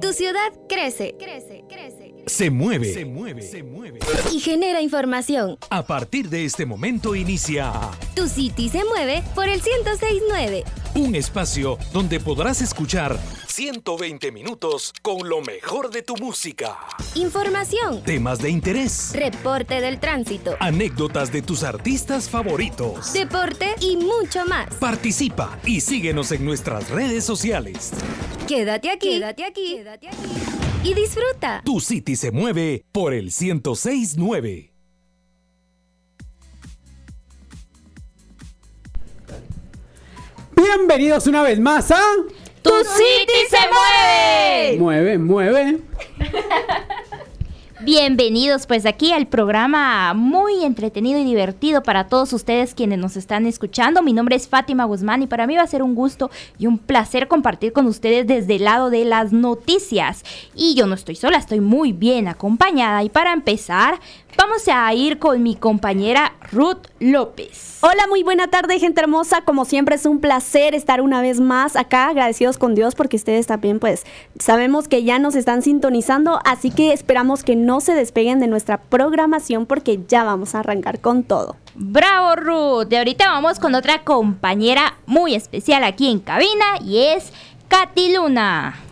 Tu ciudad crece, crece, crece. Se mueve, se mueve, se mueve. Y genera información. A partir de este momento inicia Tu City se mueve por el 1069. un espacio donde podrás escuchar 120 minutos con lo mejor de tu música, Información. temas de interés, Reporte del tránsito. anécdotas de tus artistas favoritos. Deporte y mucho más. Participa y síguenos en nuestras redes sociales. Quédate aquí. Quédate aquí. Quédate aquí. Y disfruta. Tu City se mueve por el 1069. Bienvenidos una vez más a ¡Tu City se mueve! Mueve, mueve. Bienvenidos pues aquí al programa muy entretenido y divertido para todos ustedes quienes nos están escuchando. Mi nombre es Fátima Guzmán y para mí va a ser un gusto y un placer compartir con ustedes desde el lado de las noticias. Y yo no estoy sola, estoy muy bien acompañada y para empezar vamos a ir con mi compañera Ruth López. Hola, muy buena tarde, gente hermosa. Como siempre es un placer estar una vez más acá, agradecidos con Dios porque ustedes también pues sabemos que ya nos están sintonizando, así que esperamos que no se despeguen de nuestra programación porque ya vamos a arrancar con todo. Bravo Ruth. De ahorita vamos con otra compañera muy especial aquí en cabina y es Katy Luna.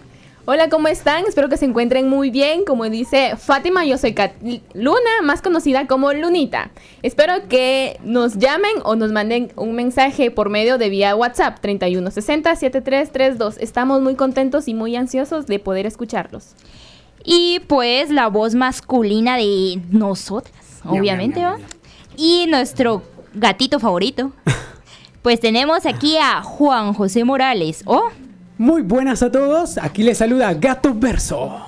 Hola, ¿cómo están? Espero que se encuentren muy bien. Como dice Fátima, yo soy Kat Luna, más conocida como Lunita. Espero que nos llamen o nos manden un mensaje por medio de vía WhatsApp 3160-7332. Estamos muy contentos y muy ansiosos de poder escucharlos. Y pues la voz masculina de nosotras, obviamente, ¿va? Y nuestro gatito favorito. Pues tenemos aquí a Juan José Morales. Oh, Muy buenas a todos. Aquí les saluda Gato Verso.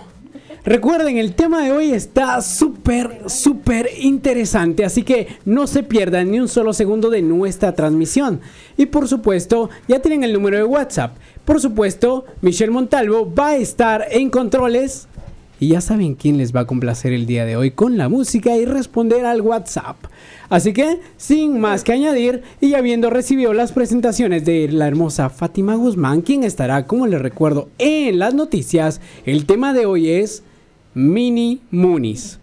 Recuerden, el tema de hoy está súper, súper interesante, así que no se pierdan ni un solo segundo de nuestra transmisión. Y por supuesto, ya tienen el número de WhatsApp. Por supuesto, Michelle Montalvo va a estar en controles. Y ya saben quién les va a complacer el día de hoy con la música y responder al WhatsApp. Así que, sin más que añadir, y habiendo recibido las presentaciones de la hermosa Fátima Guzmán, quien estará, como les recuerdo, en las noticias, el tema de hoy es Mini Munis.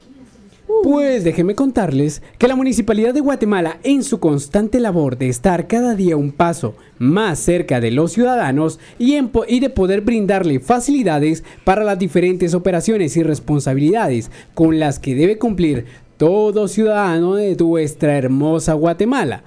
Pues déjenme contarles que la Municipalidad de Guatemala, en su constante labor de estar cada día un paso más cerca de los ciudadanos y, en po- y de poder brindarle facilidades para las diferentes operaciones y responsabilidades con las que debe cumplir todo ciudadano de nuestra hermosa Guatemala.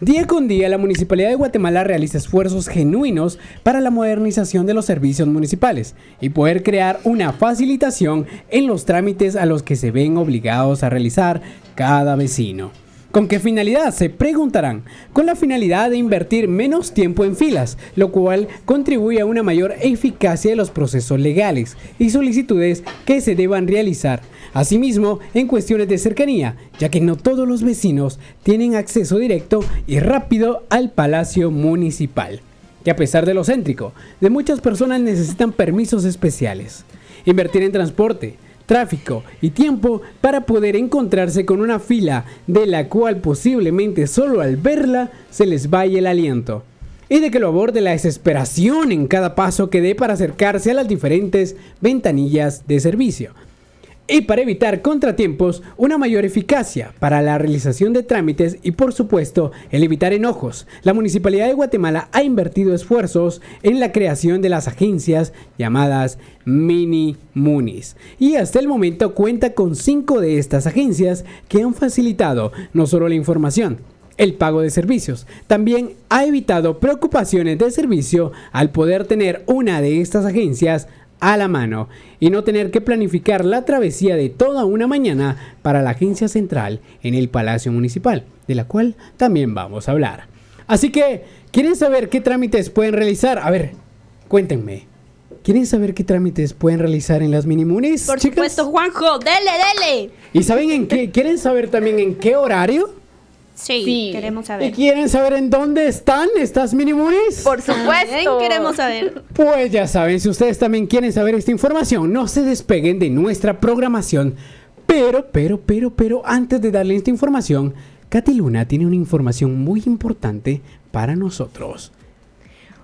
Día con día, la Municipalidad de Guatemala realiza esfuerzos genuinos para la modernización de los servicios municipales y poder crear una facilitación en los trámites a los que se ven obligados a realizar cada vecino. ¿Con qué finalidad? Se preguntarán. Con la finalidad de invertir menos tiempo en filas, lo cual contribuye a una mayor eficacia de los procesos legales y solicitudes que se deban realizar. Asimismo, en cuestiones de cercanía, ya que no todos los vecinos tienen acceso directo y rápido al Palacio Municipal, que a pesar de lo céntrico, de muchas personas necesitan permisos especiales. Invertir en transporte, tráfico y tiempo para poder encontrarse con una fila de la cual posiblemente solo al verla se les vaya el aliento. Y de que lo aborde la desesperación en cada paso que dé para acercarse a las diferentes ventanillas de servicio. Y para evitar contratiempos, una mayor eficacia para la realización de trámites y por supuesto el evitar enojos. La Municipalidad de Guatemala ha invertido esfuerzos en la creación de las agencias llamadas Mini Munis. Y hasta el momento cuenta con cinco de estas agencias que han facilitado no solo la información, el pago de servicios. También ha evitado preocupaciones de servicio al poder tener una de estas agencias a la mano y no tener que planificar la travesía de toda una mañana para la agencia central en el Palacio Municipal, de la cual también vamos a hablar. Así que, ¿quieren saber qué trámites pueden realizar? A ver, cuéntenme. ¿Quieren saber qué trámites pueden realizar en las minimunis? por chicas? supuesto, Juanjo, dele, dele. ¿Y saben en qué? ¿Quieren saber también en qué horario? Sí, Sí. queremos ¿Y saber. quieren saber en dónde están estas minimunis? Por supuesto. queremos saber. Pues ya saben, si ustedes también quieren saber esta información, no se despeguen de nuestra programación. Pero, pero, pero, pero, antes de darle esta información, Katy Luna tiene una información muy importante para nosotros.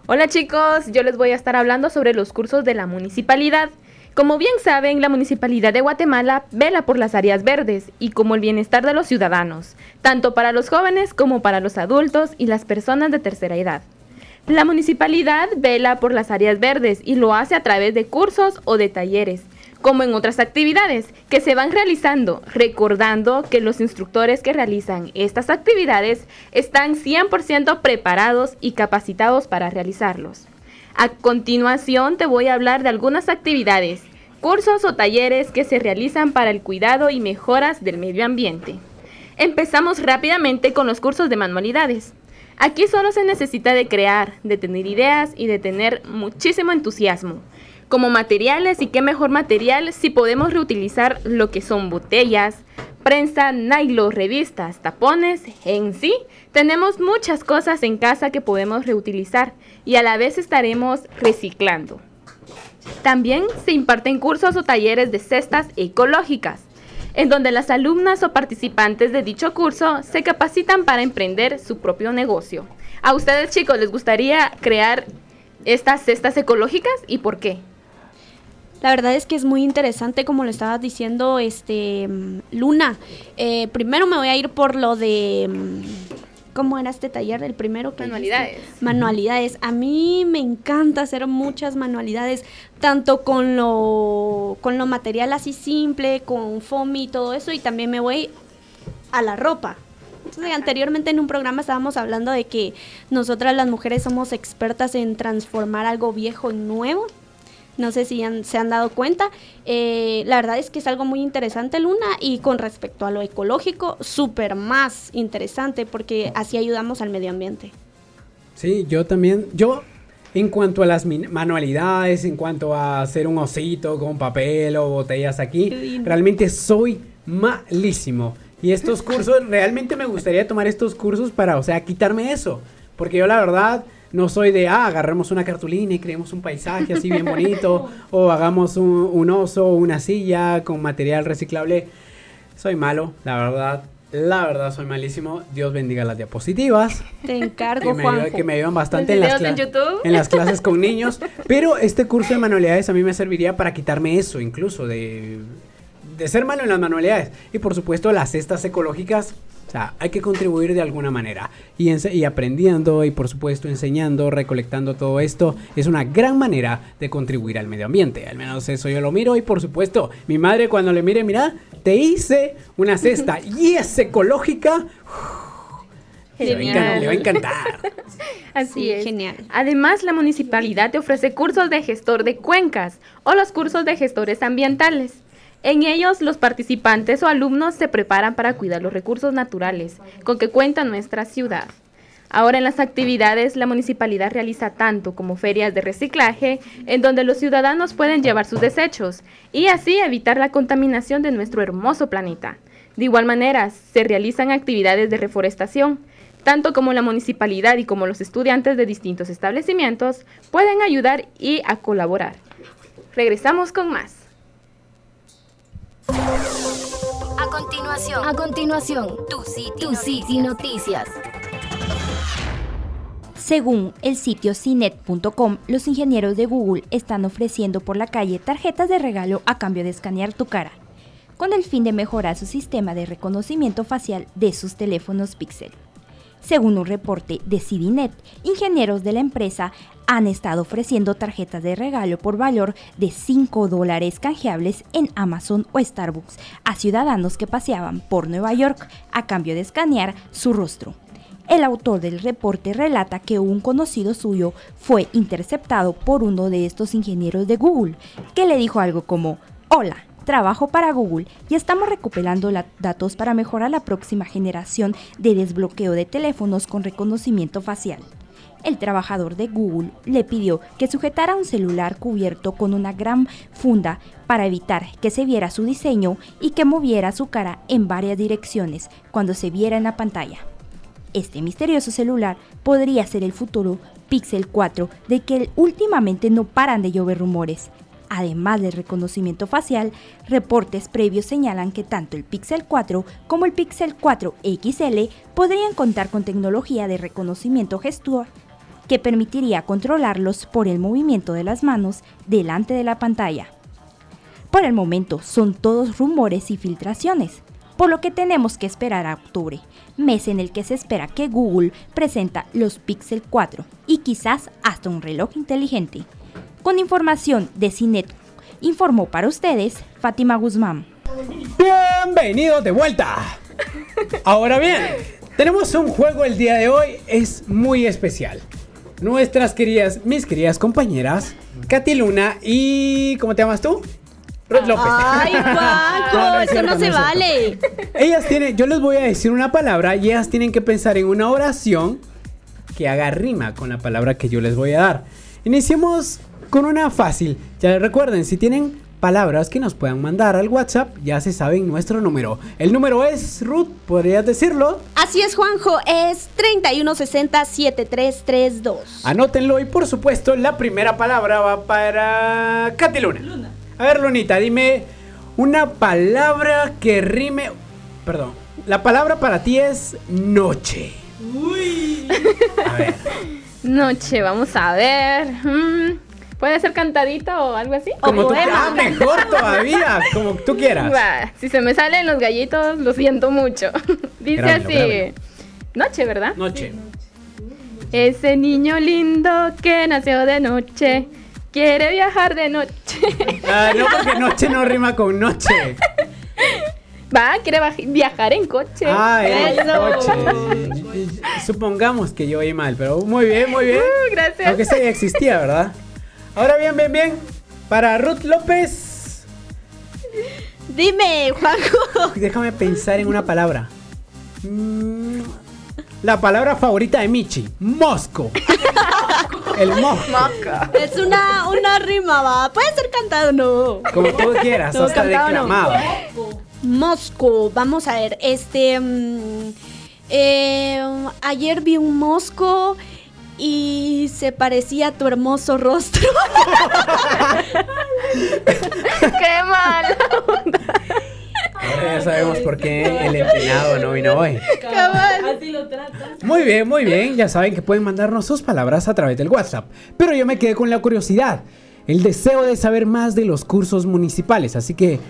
Hola chicos, yo les voy a estar hablando sobre los cursos de la municipalidad. Como bien saben, la Municipalidad de Guatemala vela por las áreas verdes y como el bienestar de los ciudadanos, tanto para los jóvenes como para los adultos y las personas de tercera edad. La municipalidad vela por las áreas verdes y lo hace a través de cursos o de talleres, como en otras actividades que se van realizando, recordando que los instructores que realizan estas actividades están 100% preparados y capacitados para realizarlos. A continuación te voy a hablar de algunas actividades, cursos o talleres que se realizan para el cuidado y mejoras del medio ambiente. Empezamos rápidamente con los cursos de manualidades. Aquí solo se necesita de crear, de tener ideas y de tener muchísimo entusiasmo. Como materiales, y qué mejor material si podemos reutilizar lo que son botellas, prensa, nylon, revistas, tapones, en sí, tenemos muchas cosas en casa que podemos reutilizar y a la vez estaremos reciclando. También se imparten cursos o talleres de cestas ecológicas en donde las alumnas o participantes de dicho curso se capacitan para emprender su propio negocio. ¿A ustedes chicos les gustaría crear estas cestas ecológicas y por qué? La verdad es que es muy interesante, como lo estabas diciendo, este Luna. Eh, primero me voy a ir por lo de ¿Cómo era este taller? El primero que Manualidades. Manualidades. A mí me encanta hacer muchas manualidades, tanto con lo, con lo material así simple, con foamy y todo eso, y también me voy a la ropa. Entonces, anteriormente en un programa estábamos hablando de que nosotras las mujeres somos expertas en transformar algo viejo en nuevo. No sé si se han dado cuenta. Eh, la verdad es que es algo muy interesante, Luna, y con respecto a lo ecológico, súper más interesante porque así ayudamos al medio ambiente. Sí, yo también, yo en cuanto a las manualidades, en cuanto a hacer un osito con papel o botellas aquí, realmente soy malísimo. Y estos cursos, realmente me gustaría tomar estos cursos para, o sea, quitarme eso. Porque yo la verdad no soy de, ah, agarremos una cartulina y creemos un paisaje así bien bonito, o hagamos un, un oso o una silla con material reciclable. Soy malo, la verdad. La verdad, soy malísimo. Dios bendiga las diapositivas. Te encargo, que me, que me ayudan bastante en las, en, en las clases con niños. Pero este curso de manualidades a mí me serviría para quitarme eso, incluso de, de ser malo en las manualidades. Y por supuesto, las cestas ecológicas hay que contribuir de alguna manera. Y, y, aprendiendo y por supuesto enseñando, recolectando todo esto, es una gran manera de contribuir al medio ambiente. Al menos eso yo lo miro y por supuesto, mi madre cuando le mire, mira, te hice una cesta y es ecológica. Le va, a encantar. Así es. Genial. Además, la municipalidad te ofrece cursos de gestor de cuencas o los cursos de gestores ambientales. En ellos, los participantes o alumnos se preparan para cuidar los recursos naturales con que cuenta nuestra ciudad. Ahora en las actividades, la municipalidad realiza tanto como ferias de reciclaje, en donde los ciudadanos pueden llevar sus desechos y así evitar la contaminación de nuestro hermoso planeta. De igual manera, se realizan actividades de reforestación, tanto como la municipalidad y como los estudiantes de distintos establecimientos pueden ayudar y a colaborar. Regresamos con más. A continuación, a continuación, tu City, Noticias. Según el sitio cinet.com, los ingenieros de Google están ofreciendo por la calle tarjetas de regalo a cambio de escanear tu cara, con el fin de mejorar su sistema de reconocimiento facial de sus teléfonos Pixel. Según un reporte de CityNet, ingenieros de la empresa han estado ofreciendo tarjetas de regalo por valor de 5 dólares canjeables en Amazon o Starbucks a ciudadanos que paseaban por Nueva York a cambio de escanear su rostro. El autor del reporte relata que un conocido suyo fue interceptado por uno de estos ingenieros de Google, que le dijo algo como, hola, trabajo para Google y estamos recuperando datos para mejorar la próxima generación de desbloqueo de teléfonos con reconocimiento facial. El trabajador de Google le pidió que sujetara un celular cubierto con una gran funda para evitar que se viera su diseño y que moviera su cara en varias direcciones cuando se viera en la pantalla. Este misterioso celular podría ser el futuro Pixel 4 de que últimamente no paran de llover rumores. Además del reconocimiento facial, reportes previos señalan que tanto el Pixel 4 como el Pixel 4 XL podrían contar con tecnología de reconocimiento gestual que permitiría controlarlos por el movimiento de las manos delante de la pantalla. Por el momento son todos rumores y filtraciones, por lo que tenemos que esperar a octubre, mes en el que se espera que Google presenta los Pixel 4 y quizás hasta un reloj inteligente. Con información de Cinet, informó para ustedes Fátima Guzmán. Bienvenidos de vuelta. Ahora bien, tenemos un juego el día de hoy, es muy especial. Nuestras queridas, mis queridas compañeras, Katy Luna y... ¿Cómo te llamas tú? Ruth López. Ay, Juanjo, No, no es eso cierto, no se no vale. Ellas tienen, yo les voy a decir una palabra y ellas tienen que pensar en una oración que haga rima con la palabra que yo les voy a dar. Iniciemos con una fácil. Ya recuerden, si tienen palabras que nos puedan mandar al WhatsApp, ya se saben nuestro número. El número es, Ruth, ¿podrías decirlo? Así es, Juanjo, es 3160-7332. Anótenlo y por supuesto la primera palabra va para Katy Luna. A ver, Lunita, dime una palabra que rime... Perdón, la palabra para ti es noche. Uy. A ver. Noche, vamos a ver. Mm, ¿Puede ser cantadito o algo así? Como tú poema. ah, mejor todavía, como tú quieras. Va, si se me salen los gallitos, lo siento mucho. Dice así. Noche, ¿verdad? Noche. Ese niño lindo que nació de noche, quiere viajar de noche. Ah, no, porque noche no rima con noche. Va, quiere viajar en coche. Ah, es Eso. noche. Supongamos que yo oí mal, pero muy bien, muy bien. Uh, gracias. Aunque ese ya existía, ¿verdad? Ahora bien, bien, bien. Para Ruth López, Dime, Juanjo. déjame pensar en una palabra. Mm, La palabra favorita de Michi, Mosco. El Mosco. Es una, una rima, va. Puede ser cantado, no. Como tú quieras, No, hasta cantado no. Mosco, vamos a ver, este... mm, eh, ayer vi un mosco y se parecía a tu hermoso rostro. ¡Qué mal! Ahora ya sabemos por qué el empleado no vino hoy. Muy bien, muy bien. Ya saben que pueden mandarnos sus palabras a través del WhatsApp. Pero yo me quedé con la curiosidad, el deseo de saber más de los cursos municipales. Así que,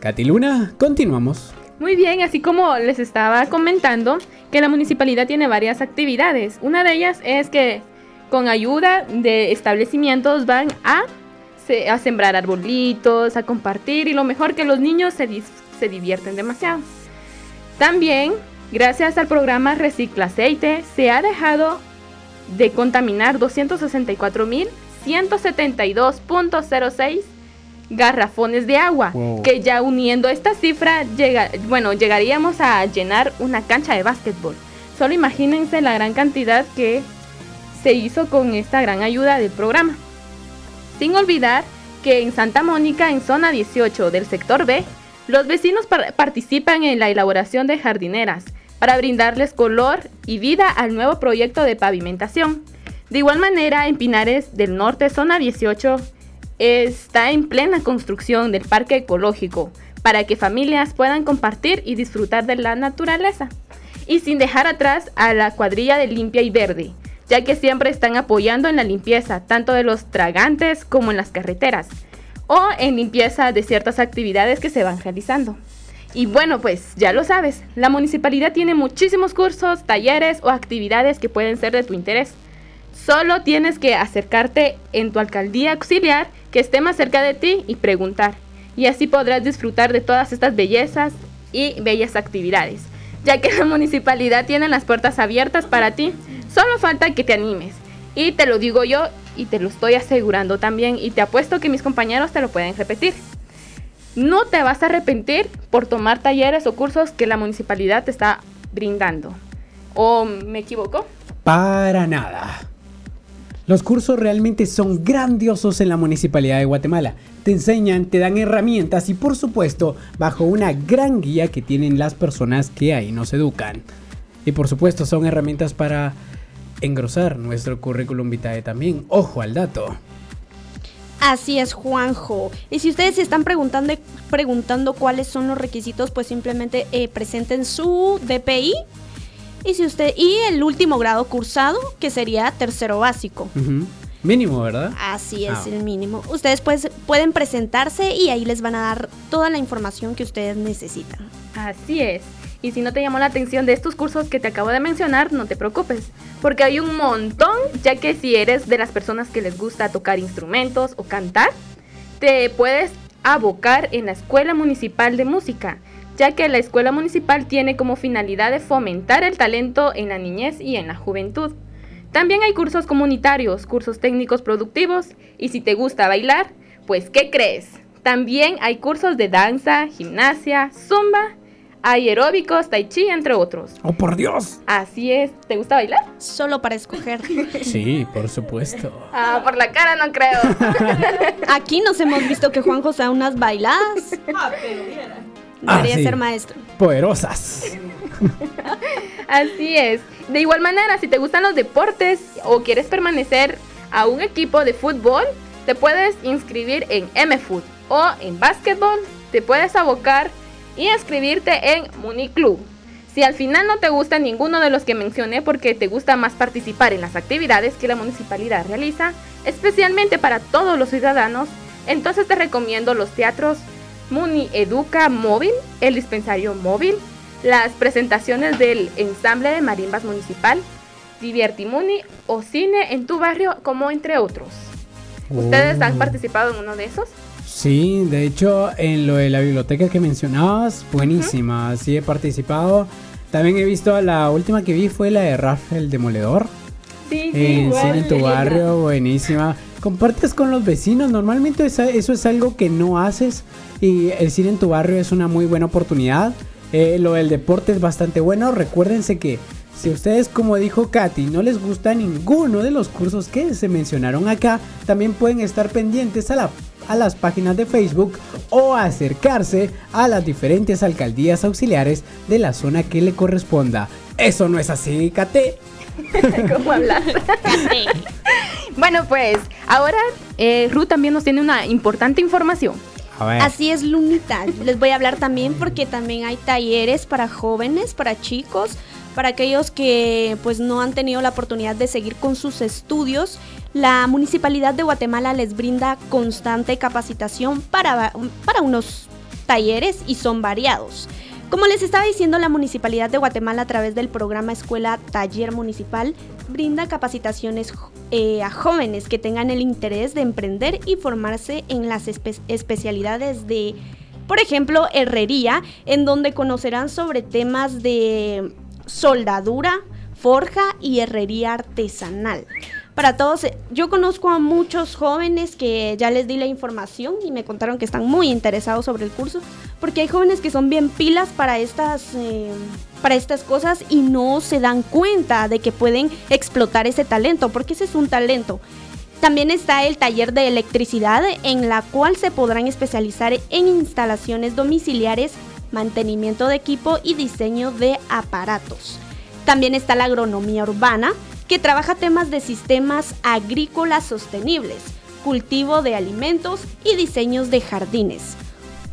Katy Luna, continuamos. Muy bien, así como les estaba comentando, que la municipalidad tiene varias actividades. Una de ellas es que con ayuda de establecimientos van a, se- a sembrar arbolitos, a compartir y lo mejor que los niños se, se divierten demasiado. También, gracias al programa Recicla Aceite, se ha dejado de contaminar 264.172.06 garrafones de agua, Wow. que ya uniendo esta cifra, llega, bueno, llegaríamos a llenar una cancha de básquetbol. Solo imagínense la gran cantidad que se hizo con esta gran ayuda del programa. Sin olvidar que en Santa Mónica, en zona 18 del sector B, los vecinos par- participan en la elaboración de jardineras para brindarles color y vida al nuevo proyecto de pavimentación. De igual manera, en Pinares del Norte, zona 18, está en plena construcción del parque ecológico para que familias puedan compartir y disfrutar de la naturaleza. Y sin dejar atrás a la cuadrilla de limpia y verde, ya que siempre están apoyando en la limpieza tanto de los tragantes como en las carreteras o en limpieza de ciertas actividades que se van realizando. Y bueno, pues ya lo sabes, la municipalidad tiene muchísimos cursos, talleres o actividades que pueden ser de tu interés. Solo tienes que acercarte en tu alcaldía auxiliar que esté más cerca de ti y preguntar. Y así podrás disfrutar de todas estas bellezas y bellas actividades. Ya que la municipalidad tiene las puertas abiertas para ti, solo falta que te animes. Y te lo digo yo y te lo estoy asegurando también y te apuesto que mis compañeros te lo pueden repetir. No te vas a arrepentir por tomar talleres o cursos que la municipalidad te está brindando. ¿O me equivoco? Para nada. Los cursos realmente son grandiosos en la Municipalidad de Guatemala. Te enseñan, te dan herramientas y por supuesto bajo una gran guía que tienen las personas que ahí nos educan. Y por supuesto son herramientas para engrosar nuestro currículum vitae también. Ojo al dato. Así es, Juanjo. Y si ustedes se están preguntando, preguntando cuáles son los requisitos, pues simplemente eh, presenten su DPI y si usted y el último grado cursado, que sería tercero básico. Mínimo, ¿verdad? Así es Ah. el mínimo. Ustedes pues, pueden presentarse y ahí les van a dar toda la información que ustedes necesitan. Así es. Y si no te llamó la atención de estos cursos que te acabo de mencionar, no te preocupes, porque hay un montón, ya que si eres de las personas que les gusta tocar instrumentos o cantar, te puedes abocar en la Escuela Municipal de Música, ya que la Escuela Municipal tiene como finalidad de fomentar el talento en la niñez y en la juventud. También hay cursos comunitarios, cursos técnicos productivos, y si te gusta bailar, pues ¿qué crees? También hay cursos de danza, gimnasia, zumba, aeróbicos, tai chi, entre otros. ¡Oh, por Dios! Así es, ¿te gusta bailar? Solo para escoger. Sí, por supuesto. Ah, por la cara no creo. Aquí nos hemos visto que Juanjo se da unas bailadas. Ah, Debería sí. ser maestro. Poderosas. Así es. De igual manera, si te gustan los deportes o quieres permanecer a un equipo de fútbol, te puedes inscribir en MFoot o en básquetbol, te puedes abocar y inscribirte en Municlub. Si al final no te gusta ninguno de los que mencioné porque te gusta más participar en las actividades que la municipalidad realiza, especialmente para todos los ciudadanos, entonces te recomiendo los teatros Muni Educa Móvil, el dispensario móvil, las presentaciones del ensamble de marimbas municipal, Diviertimuni o cine en tu barrio, como entre otros. ¿Ustedes han Oh. participado en uno de esos? Sí, de hecho, en lo de la biblioteca que mencionabas, buenísima. Sí, he participado. También he visto, la última que vi fue la de Ralph el Demoledor. Sí, En Cine en tu barrio, buenísima. Compartes con los vecinos, normalmente eso es algo que no haces y el cine en tu barrio es una muy buena oportunidad. Eh, lo del deporte es bastante bueno. Recuérdense que si a ustedes, como dijo Katy, no les gusta ninguno de los cursos que se mencionaron acá, también pueden estar pendientes a, la- a las páginas de Facebook o acercarse a las diferentes alcaldías auxiliares de la zona que le corresponda. Eso no es así, Katy. ¿Cómo hablas? bueno, pues ahora eh, Ruth también nos tiene una importante información. Así es, Lunita. Les voy a hablar también porque también hay talleres para jóvenes, para chicos, para aquellos que pues no han tenido la oportunidad de seguir con sus estudios. La Municipalidad de Guatemala les brinda constante capacitación para, para unos talleres y son variados. Como les estaba diciendo, la Municipalidad de Guatemala a través del programa Escuela Taller Municipal brinda capacitaciones eh, a jóvenes que tengan el interés de emprender y formarse en las espe- especialidades de, por ejemplo, herrería, en donde conocerán sobre temas de soldadura, forja y herrería artesanal. Para todos, eh, yo conozco a muchos jóvenes que ya les di la información y me contaron que están muy interesados sobre el curso, porque hay jóvenes que son bien pilas para estas, eh, para estas cosas y no se dan cuenta de que pueden explotar ese talento, porque ese es un talento. También está el taller de electricidad en la cual se podrán especializar en instalaciones domiciliares, mantenimiento de equipo y diseño de aparatos. También está la agronomía urbana, que trabaja temas de sistemas agrícolas sostenibles, cultivo de alimentos y diseños de jardines.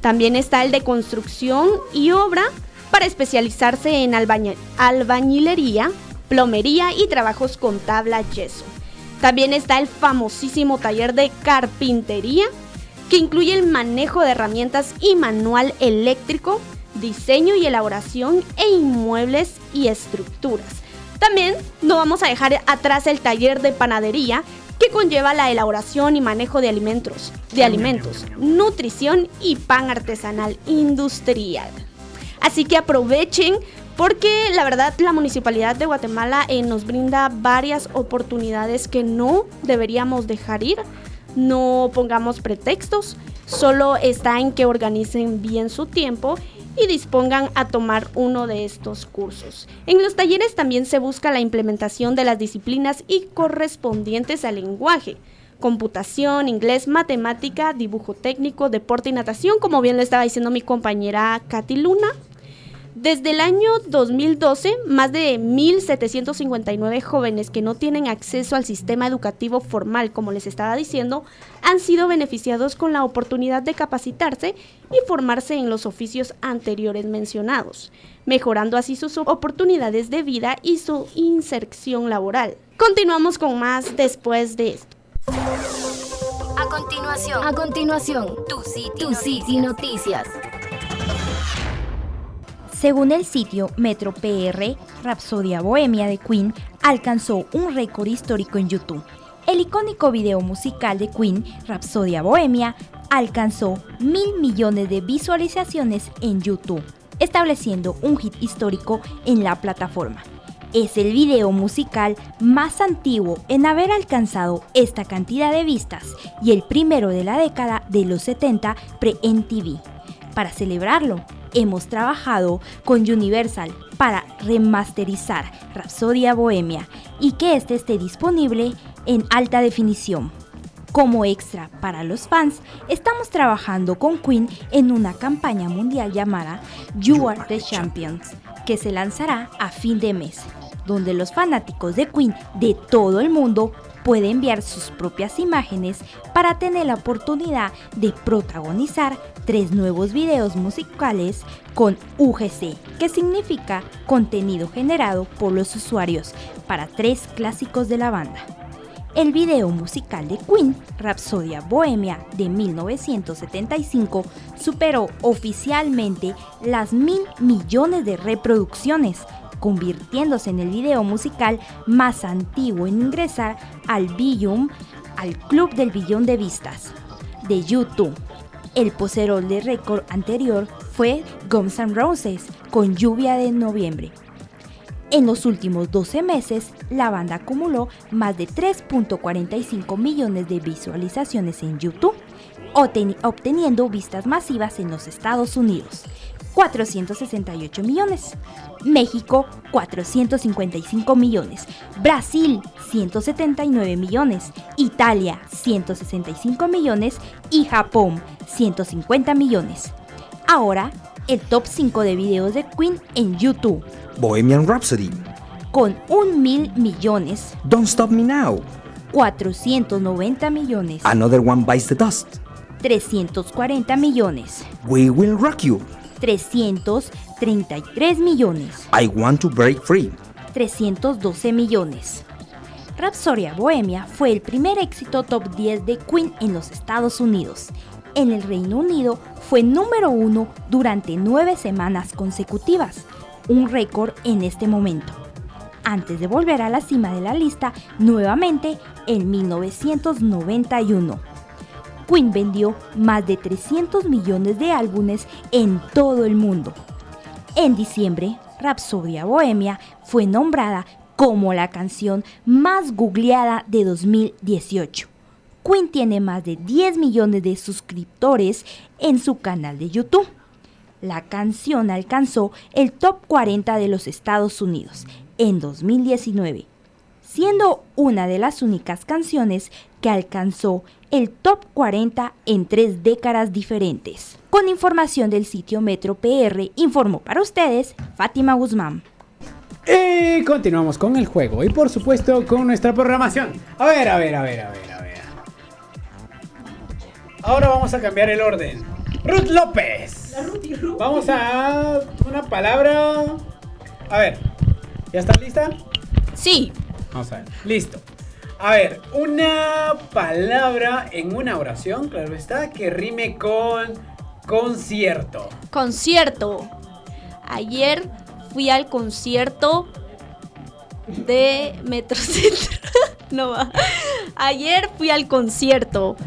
También está el de construcción y obra para especializarse en albañi- albañilería, plomería y trabajos con tabla yeso. También está el famosísimo taller de carpintería, que incluye el manejo de herramientas y manual eléctrico, diseño y elaboración e inmuebles y estructuras. También no vamos a dejar atrás el taller de panadería, que conlleva la elaboración y manejo de alimentos, de alimentos, nutrición y pan artesanal industrial. Así que aprovechen porque la verdad la Municipalidad de Guatemala eh, nos brinda varias oportunidades que no deberíamos dejar ir. No pongamos pretextos, solo está en que organicen bien su tiempo y dispongan a tomar uno de estos cursos. En los talleres también se busca la implementación de las disciplinas y correspondientes al lenguaje. Computación, inglés, matemática, dibujo técnico, deporte y natación, como bien lo estaba diciendo mi compañera Katy Luna. Desde el año 2012, más de 1.759 jóvenes que no tienen acceso al sistema educativo formal, como les estaba diciendo, han sido beneficiados con la oportunidad de capacitarse y formarse en los oficios anteriores mencionados, mejorando así sus oportunidades de vida y su inserción laboral. Continuamos con más después de esto. A continuación, a continuación, tu City, City Noticias. Según el sitio Metro PR, Rapsodia Bohemia de Queen alcanzó un récord histórico en YouTube. El icónico video musical de Queen, Rapsodia Bohemia, alcanzó mil millones de visualizaciones en YouTube, estableciendo un hit histórico en la plataforma. Es el video musical más antiguo en haber alcanzado esta cantidad de vistas y el primero de la década de los 70 pre-NTV. Para celebrarlo, hemos trabajado con Universal para remasterizar Rapsodia Bohemia y que este esté disponible en alta definición. Como extra para los fans, estamos trabajando con Queen en una campaña mundial llamada You Are the Champions, que se lanzará a fin de mes, donde los fanáticos de Queen de todo el mundo pueden enviar sus propias imágenes para tener la oportunidad de protagonizar tres nuevos videos musicales con UGC, que significa contenido generado por los usuarios para tres clásicos de la banda. El video musical de Queen, Rhapsodia Bohemia de 1975, superó oficialmente las mil millones de reproducciones, convirtiéndose en el video musical más antiguo en ingresar al Billion, al Club del Billón de Vistas de YouTube. El poseedor de récord anterior fue Guns N' Roses con Lluvia de Noviembre. En los últimos 12 meses, la banda acumuló más de 3.45 millones de visualizaciones en YouTube, obteniendo vistas masivas en los Estados Unidos, 468 millones, México 455 millones, Brasil 179 millones, Italia 165 millones y Japón 150 millones. Ahora, el top 5 de videos de Queen en YouTube. Bohemian Rhapsody. Con un mil millones. Don't Stop Me Now. 490 millones. Another One Bites the Dust. 340 millones. We Will Rock You. 333 millones. I Want to Break Free. 312 millones. Rapsodia Bohemia fue el primer éxito top 10 de Queen en los Estados Unidos. En el Reino Unido fue número uno durante nueve semanas consecutivas, un récord en este momento, antes de volver a la cima de la lista nuevamente en 1991. Queen vendió más de 300 millones de álbumes en todo el mundo. En diciembre, Rapsodia Bohemia fue nombrada como la canción más googleada de 2018. Queen tiene más de 10 millones de suscriptores en su canal de YouTube. La canción alcanzó el top 40 de los Estados Unidos en 2019, siendo una de las únicas canciones que alcanzó el top 40 en tres décadas diferentes. Con información del sitio Metro PR, informó para ustedes Fátima Guzmán. Y continuamos con el juego y por supuesto con nuestra programación. A ver, a ver, a ver, a ver, a ver. Ahora vamos a cambiar el orden. Ruth López. Vamos a una palabra. A ver, ¿ya estás lista? Sí. Vamos a ver. Listo. A ver, una palabra en una oración, claro está, que rime con concierto. Concierto. Ayer fui al concierto de Metrocentro. no va. Ayer fui al concierto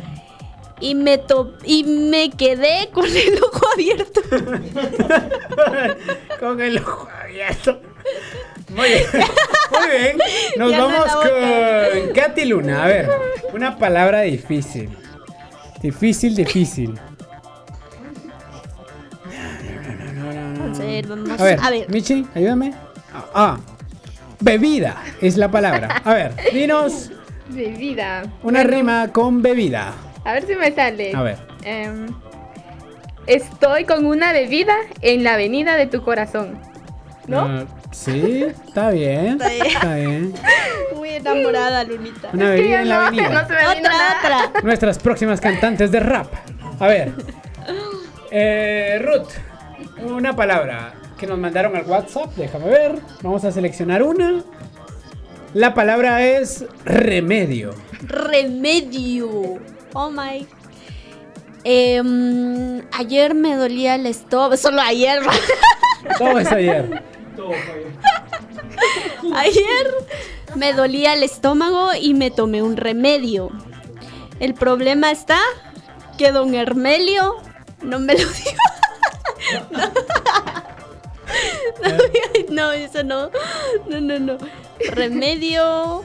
y me to y me quedé con el ojo abierto. con el ojo abierto. Muy bien. Muy bien. Nos Ya vamos con Katy Luna. A ver, una palabra difícil. Difícil, difícil. Vamos a ver, vamos A ver, a ver. Michi, ayúdame. Ah, ah, bebida es la palabra. A ver, dinos Bebida. una rima con bebida. A ver si me sale. A ver. Em, estoy con una bebida en la avenida de tu corazón. ¿No? Ah, sí, está bien. Está bien. Está bien. Muy enamorada, Lunita. Una bebida en la avenida. no se me Otra, nada. otra. Nuestras próximas cantantes de rap. A ver. Eh, Ruth, una palabra que nos mandaron al WhatsApp. Déjame ver. Vamos a seleccionar una. La palabra es remedio. Remedio. Oh my. Em, ayer me dolía el estómago. Solo ayer. Todo es ayer. ayer me dolía el estómago y me tomé un remedio. El problema está que don Hermelio no me lo dio. no, no, eso no. No, no, no. Remedio.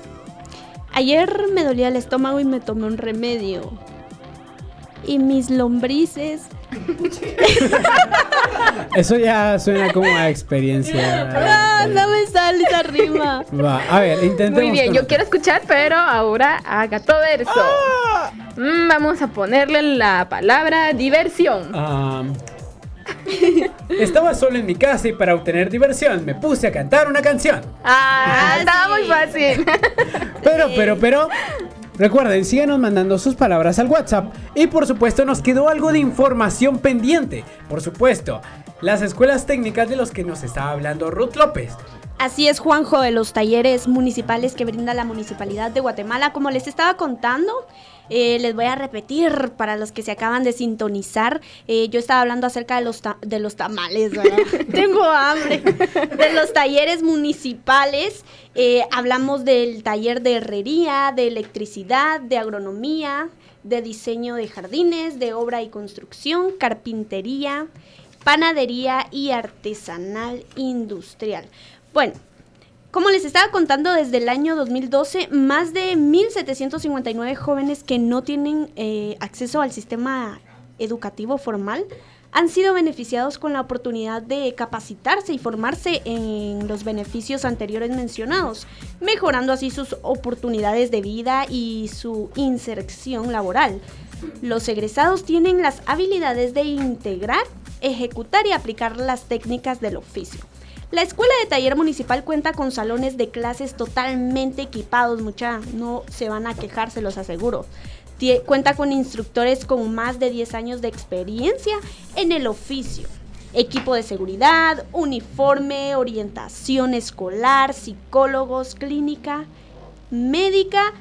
Ayer me dolía el estómago y me tomé un remedio. Y mis lombrices. Eso ya suena como a experiencia. Ah, no me sale esa rima. Va, a ver, intentemos. Muy bien, yo quiero escuchar, pero ahora a gato verso. Ah. Mm, vamos a ponerle la palabra diversión. Ah, estaba solo en mi casa y para obtener diversión me puse a cantar una canción. Ah, estaba sí. muy fácil. Pero, pero, pero. Recuerden, síganos mandando sus palabras al WhatsApp. Y por supuesto, nos quedó algo de información pendiente. Por supuesto, las escuelas técnicas de los que nos estaba hablando Ruth López. Así es, Juanjo, de los talleres municipales que brinda la Municipalidad de Guatemala. Como les estaba contando, eh, les voy a repetir para los que se acaban de sintonizar. eh, yo estaba hablando acerca de los, ta- de los tamales, ¿verdad? Tengo hambre. De los talleres municipales. eh, hablamos del taller de herrería, de electricidad, de agronomía, de diseño de jardines, de obra y construcción, carpintería, panadería y artesanal industrial. Bueno, como les estaba contando, desde el año 2012, más de 1.759 jóvenes que no tienen eh, acceso al sistema educativo formal han sido beneficiados con la oportunidad de capacitarse y formarse en los beneficios anteriores mencionados, mejorando así sus oportunidades de vida y su inserción laboral. Los egresados tienen las habilidades de integrar, ejecutar y aplicar las técnicas del oficio. La escuela de taller municipal cuenta con salones de clases totalmente equipados, mucha, no se van a quejar, se los aseguro. Cuenta con instructores con más de 10 años de experiencia en el oficio. Equipo de seguridad, uniforme, orientación escolar, psicólogos, clínica, médica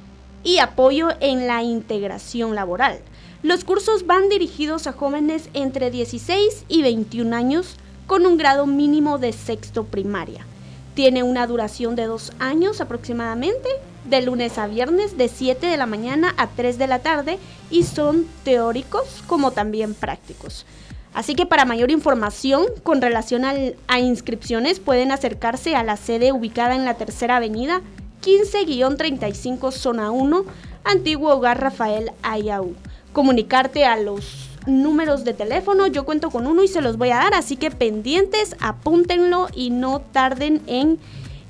y apoyo en la integración laboral. Los cursos van dirigidos a jóvenes entre 16 y 21 años con un grado mínimo de sexto primaria. Tiene una duración de dos años aproximadamente, de lunes a viernes de 7 de la mañana a 3 de la tarde y son teóricos como también prácticos. Así que para mayor información con relación al- a inscripciones pueden acercarse a la sede ubicada en la Tercera Avenida 15-35 Zona 1, Antiguo Hogar Rafael Ayaú. Comunicarte a los números de teléfono, yo cuento con uno y se los voy a dar, así que pendientes, apúntenlo y no tarden en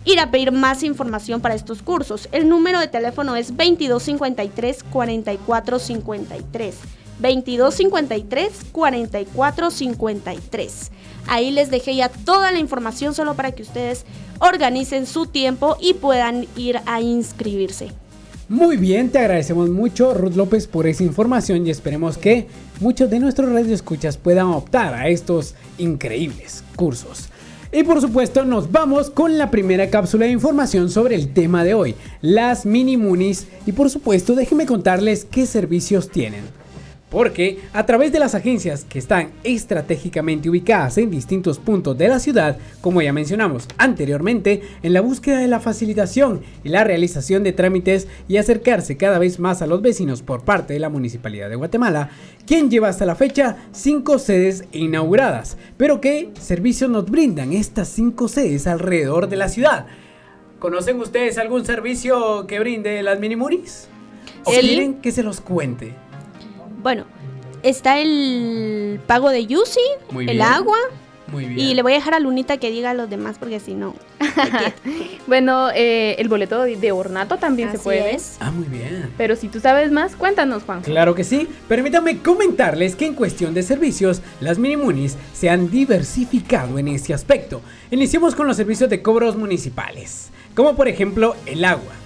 ir a pedir más información para estos cursos. El número de teléfono es 2253 4453. 2253 4453. Ahí les dejé ya toda la información solo para que ustedes organicen su tiempo y puedan ir a inscribirse. Muy bien, te agradecemos mucho Ruth López por esa información y esperemos que muchos de nuestros radioescuchas puedan optar a estos increíbles cursos. Y por supuesto nos vamos con la primera cápsula de información sobre el tema de hoy, las mini munis y por supuesto déjenme contarles qué servicios tienen. Porque a través de las agencias que están estratégicamente ubicadas en distintos puntos de la ciudad, como ya mencionamos anteriormente, en la búsqueda de la facilitación y la realización de trámites y acercarse cada vez más a los vecinos por parte de la Municipalidad de Guatemala, quien lleva hasta la fecha cinco sedes inauguradas. Pero ¿qué servicios nos brindan estas cinco sedes alrededor de la ciudad? ¿Conocen ustedes algún servicio que brinde las Minimuris? ¿O quieren que se los cuente? Bueno, está el pago de Yusi, Muy el bien. agua, Muy bien. y le voy a dejar a Lunita que diga a los demás porque si no... Bueno, eh, el boleto de, ornato también se puede. es. Ah, muy bien. Pero si tú sabes más, cuéntanos, Juan. Claro que sí. Permítanme comentarles que en cuestión de servicios, las Minimunis se han diversificado en este aspecto. Iniciemos con los servicios de cobros municipales, como por ejemplo el agua.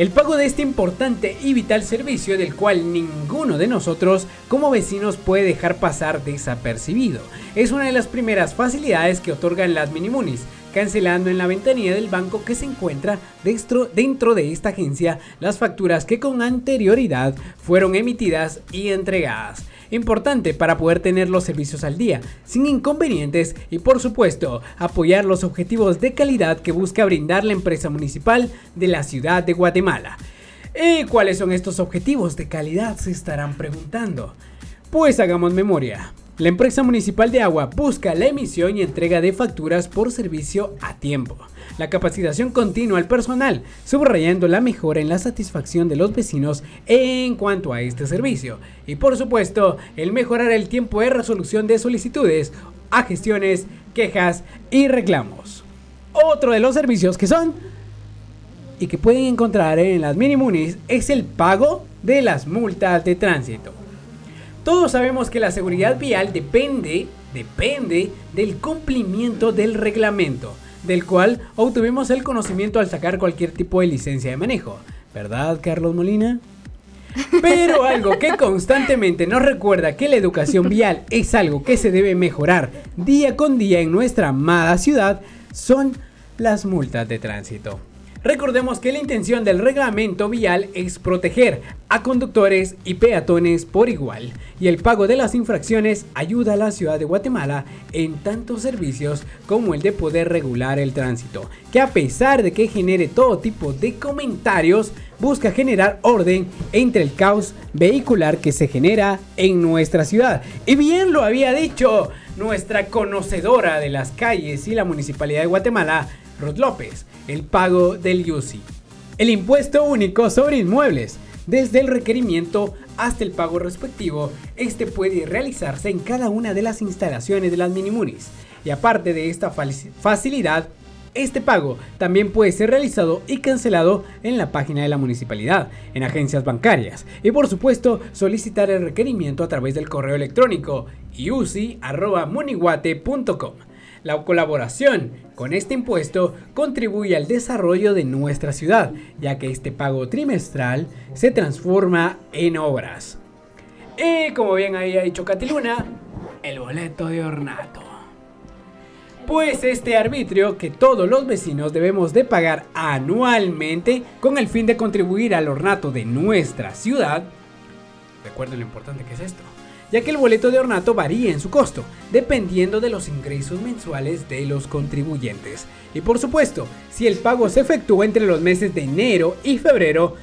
El pago de este importante y vital servicio del cual ninguno de nosotros como vecinos puede dejar pasar desapercibido. Es una de las primeras facilidades que otorgan las Minimunis, cancelando en la ventanilla del banco que se encuentra dentro, dentro de esta agencia las facturas que con anterioridad fueron emitidas y entregadas. Importante para poder tener los servicios al día, sin inconvenientes y por supuesto apoyar los objetivos de calidad que busca brindar la empresa municipal de la ciudad de Guatemala. ¿Y cuáles son estos objetivos de calidad? Se estarán preguntando. Pues hagamos memoria. La empresa municipal de agua busca la emisión y entrega de facturas por servicio a tiempo. La capacitación continua al personal, subrayando la mejora en la satisfacción de los vecinos en cuanto a este servicio. Y por supuesto, el mejorar el tiempo de resolución de solicitudes a gestiones, quejas y reclamos. Otro de los servicios que son y que pueden encontrar en las mini es el pago de las multas de tránsito. Todos sabemos que la seguridad vial depende, depende del cumplimiento del reglamento, del cual obtuvimos el conocimiento al sacar cualquier tipo de licencia de manejo. ¿Verdad, Carlos Molina? Pero algo que constantemente nos recuerda que la educación vial es algo que se debe mejorar día con día en nuestra amada ciudad son las multas de tránsito. Recordemos que la intención del reglamento vial es proteger a conductores y peatones por igual, y el pago de las infracciones ayuda a la ciudad de Guatemala en tantos servicios como el de poder regular el tránsito, que a pesar de que genere todo tipo de comentarios, busca generar orden entre el caos vehicular que se genera en nuestra ciudad. Y bien lo había dicho nuestra conocedora de las calles y la municipalidad de Guatemala, Ruth López el pago del UCI. El impuesto único sobre inmuebles. Desde el requerimiento hasta el pago respectivo, este puede realizarse en cada una de las instalaciones de las minimunis. Y aparte de esta facilidad, este pago también puede ser realizado y cancelado en la página de la municipalidad, en agencias bancarias y por supuesto solicitar el requerimiento a través del correo electrónico iusi.muniguate.com. La colaboración con este impuesto contribuye al desarrollo de nuestra ciudad, ya que este pago trimestral se transforma en obras. Y como bien había dicho Catiluna, el boleto de ornato. Pues este arbitrio que todos los vecinos debemos de pagar anualmente con el fin de contribuir al ornato de nuestra ciudad. Recuerden lo importante que es esto ya que el boleto de ornato varía en su costo, dependiendo de los ingresos mensuales de los contribuyentes. Y por supuesto, si el pago se efectúa entre los meses de enero y febrero,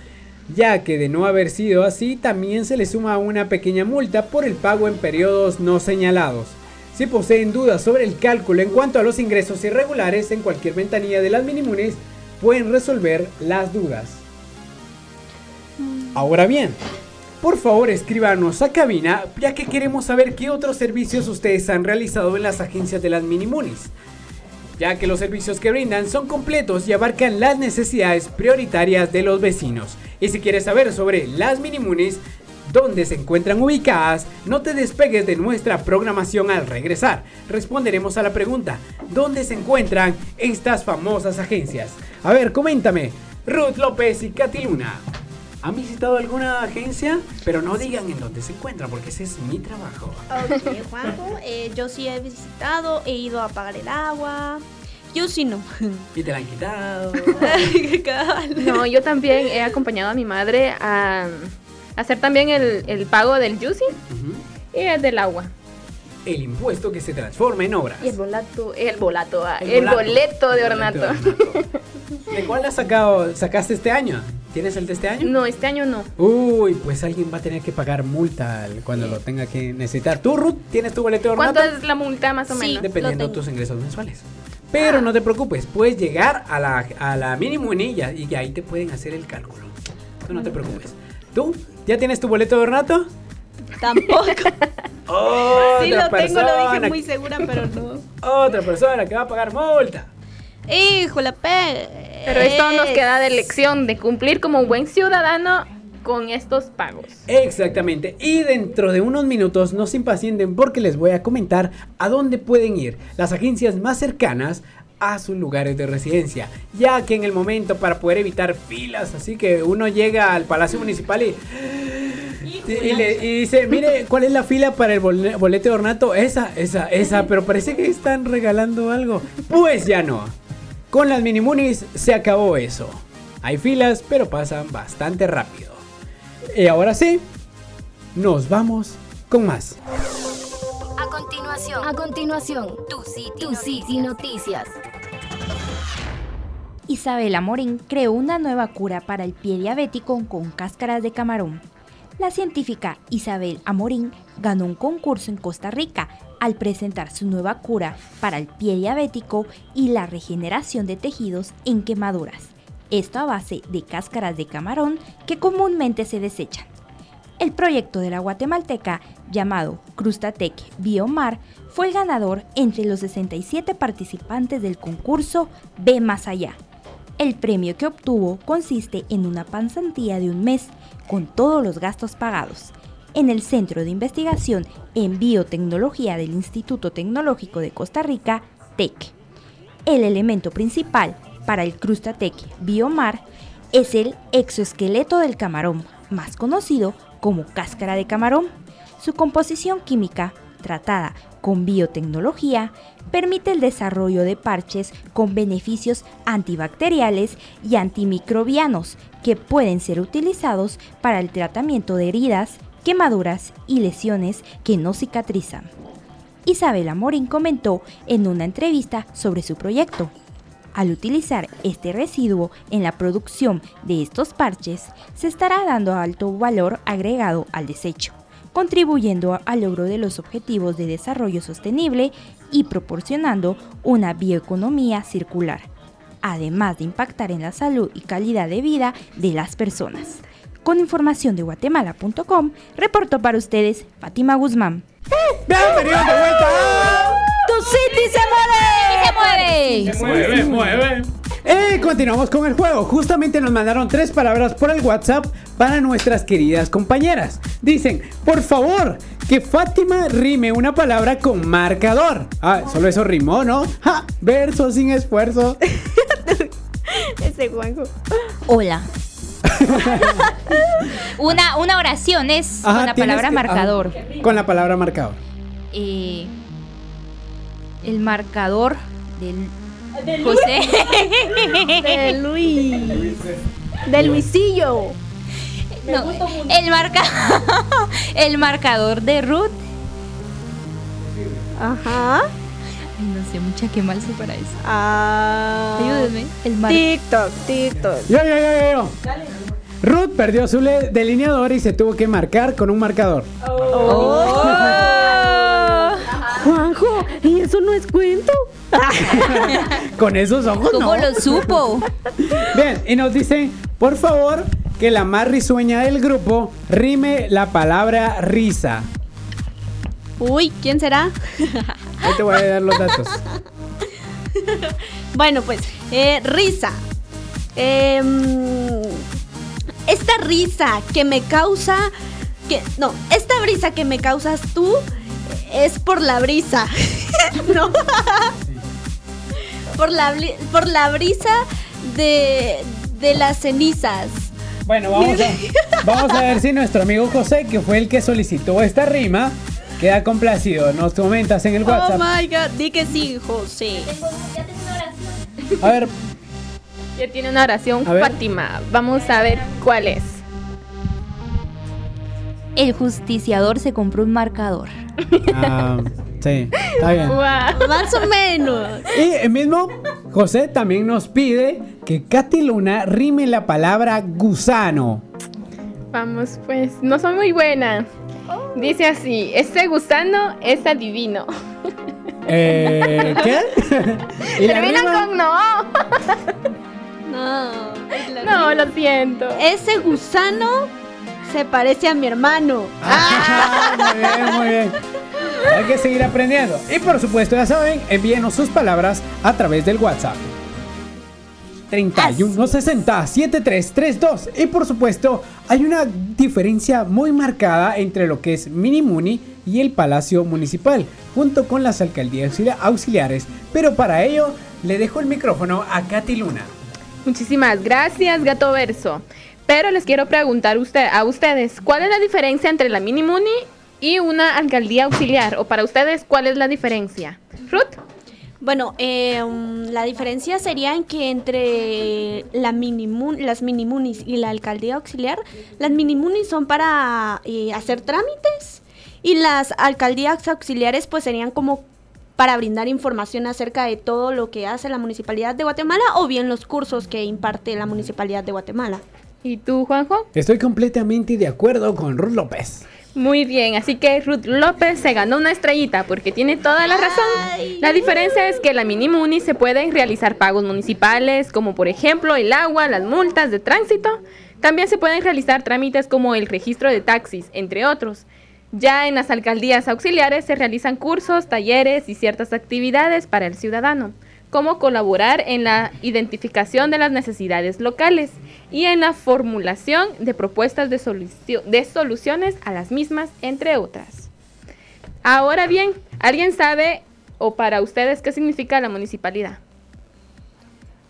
ya que de no haber sido así, también se le suma una pequeña multa por el pago en periodos no señalados. Si poseen dudas sobre el cálculo en cuanto a los ingresos irregulares en cualquier ventanilla de las minimunes, pueden resolver las dudas. Ahora bien, por favor escríbanos a cabina ya que queremos saber qué otros servicios ustedes han realizado en las agencias de las Minimunis. Ya que los servicios que brindan son completos y abarcan las necesidades prioritarias de los vecinos. Y si quieres saber sobre las Minimunis, dónde se encuentran ubicadas, no te despegues de nuestra programación al regresar. Responderemos a la pregunta, ¿dónde se encuentran estas famosas agencias? A ver, coméntame, Ruth López y Katy Luna. ¿Han visitado alguna agencia? Pero no digan en dónde se encuentran, porque ese es mi trabajo. Ok, Juanjo, eh, yo sí he visitado, he ido a pagar el agua. Yo sí no. ¿Y te la han quitado? no, yo también he acompañado a mi madre a, hacer también el, pago del Juicy y el del agua el impuesto que se transforma en obras. Y el volato, el volato, ah, el, boleto de ornato. ¿De cuál has sacado, sacaste este año? ¿Tienes el de este año? No, este año no. Uy, pues alguien va a tener que pagar multa cuando lo tenga que necesitar. ¿Tú, Ruth, tienes tu boleto de ornato? ¿Cuánto es la multa más o menos? Dependiendo de tus ingresos mensuales. Pero no te preocupes, puedes llegar a la, a la mínimo y ahí te pueden hacer el cálculo. Tú no te preocupes. ¿Tú ya tienes tu boleto de ornato? Tampoco. sí lo tengo, lo dije muy segura, pero no. Otra persona que va a pagar multa. Hijo, la pe. Pero esto nos queda de lección de cumplir como un buen ciudadano con estos pagos. Exactamente. Y dentro de unos minutos no se impacienten porque les voy a comentar a dónde pueden ir las agencias más cercanas a sus lugares de residencia, ya que en el momento para poder evitar filas, así que uno llega al Palacio Municipal y y, le, dice, mire, ¿cuál es la fila para el boleto de ornato? Esa, esa, esa, pero parece que están regalando algo. Pues ya no. Con las mini munis se acabó eso. Hay filas, pero pasan bastante rápido. Y ahora sí, nos vamos con más. A continuación, a continuación, tu City, tu City Noticias. Isabela Morín creó una nueva cura para el pie diabético con cáscaras de camarón. La científica Isabel Amorín ganó un concurso en Costa Rica al presentar su nueva cura para el pie diabético y la regeneración de tejidos en quemaduras. Esto a base de cáscaras de camarón que comúnmente se desechan. El proyecto de la guatemalteca llamado Crustatec Biomar fue el ganador entre los 67 participantes del concurso Ve Más Allá. El premio que obtuvo consiste en una pasantía de un mes con todos los gastos pagados en el Centro de Investigación en Biotecnología del Instituto Tecnológico de Costa Rica, TEC. El elemento principal para el Crustatec Biomar es el exoesqueleto del camarón, más conocido como cáscara de camarón. Su composición química, tratada con biotecnología, permite el desarrollo de parches con beneficios antibacteriales y antimicrobianos que pueden ser utilizados para el tratamiento de heridas, quemaduras y lesiones que no cicatrizan. Isabela Morín comentó en una entrevista sobre su proyecto. Al utilizar este residuo en la producción de estos parches, se estará dando alto valor agregado al desecho, contribuyendo al logro de los objetivos de desarrollo sostenible y proporcionando una bioeconomía circular, además de impactar en la salud y calidad de vida de las personas. Con información de guatemala.com, reportó para ustedes Fátima Guzmán. ¡Bienvenidos de vuelta! ¡Tu City se mueve! ¡Se mueve! mueve, mueve. Eh, continuamos con el juego. Justamente nos mandaron tres palabras por el WhatsApp para nuestras queridas compañeras. Dicen, por favor, que Fátima rime una palabra con marcador. Ah, solo eso rimó, ¿no? ¡Ja! Verso sin esfuerzo. Ese Juanjo. Hola. una, una oración es Ajá, con la palabra que- marcador. ah, con la palabra marcador. Eh, el marcador del José. De Luis. De Luisillo. No, el marca el marcador de Ruth. Ajá. Ay, no sé, mucha que mal soy para eso. Ah. Ayúdenme. El mar TikTok, TikTok. Yo, yo, yo, yo. Ruth perdió su delineador y se tuvo que marcar con un marcador. Oh. Juanjo, ¿y eso no es cuento? Con esos ojos, ¿Cómo no. lo supo? Bien, y nos dicen, por favor, que la más risueña del grupo rime la palabra risa. Uy, ¿quién será? Ahí te voy a dar los datos. Bueno, pues, eh, risa. Em, esta risa que me causa. Que, no, esta brisa que me causas tú es por la brisa. ¿No? por, la, por la brisa de, de las cenizas. Bueno, vamos a, vamos a ver si nuestro amigo José, que fue el que solicitó esta rima, queda complacido. Nos comentas en el Oh WhatsApp. my god, di que sí, José. A ver, Ya tiene una oración A ver. Fátima. Vamos a ver cuál es. El justiciador se compró un marcador. ah, sí, está bien. Más o menos. Y el mismo José también nos pide que Katy Luna rime la palabra gusano. Vamos pues, no soy muy buena. Dice así, este gusano es adivino. Eh, ¿Qué? ¿Y la Termina rima? con no. No. No, lo siento. Ese gusano se parece a mi hermano. Ah, muy bien, muy bien. Hay que seguir aprendiendo. Y por supuesto, ya saben, envíenos sus palabras a través del WhatsApp. 31 60 7332. Y por supuesto, hay una diferencia muy marcada entre lo que es Mini Muni y el Palacio Municipal, junto con las alcaldías auxilia- auxiliares. Pero para ello, le dejo el micrófono a Katy Luna. Muchísimas gracias, Gato Verso. Pero les quiero preguntar usted, a ustedes, ¿cuál es la diferencia entre la mini muni y una alcaldía auxiliar? O para ustedes, ¿cuál es la diferencia? Ruth, Bueno, eh, um, la diferencia sería en que entre la minimun, las minimunis y la alcaldía auxiliar, las minimunis son para eh, hacer trámites y las alcaldías auxiliares pues serían como para brindar información acerca de todo lo que hace la Municipalidad de Guatemala o bien los cursos que imparte la Municipalidad de Guatemala. ¿Y tú, Juanjo? Estoy completamente de acuerdo con Ruth López. Muy bien, así que Ruth López se ganó una estrellita porque tiene toda la razón. La diferencia es que la mini muni se pueden realizar pagos municipales, como por ejemplo el agua, las multas de tránsito. También se pueden realizar trámites como el registro de taxis, entre otros. Ya en las alcaldías auxiliares se realizan cursos, talleres y ciertas actividades para el ciudadano, como colaborar en la identificación de las necesidades locales y en la formulación de propuestas de, solucio- de soluciones a las mismas, entre otras. Ahora bien, ¿alguien sabe o para ustedes qué significa la municipalidad?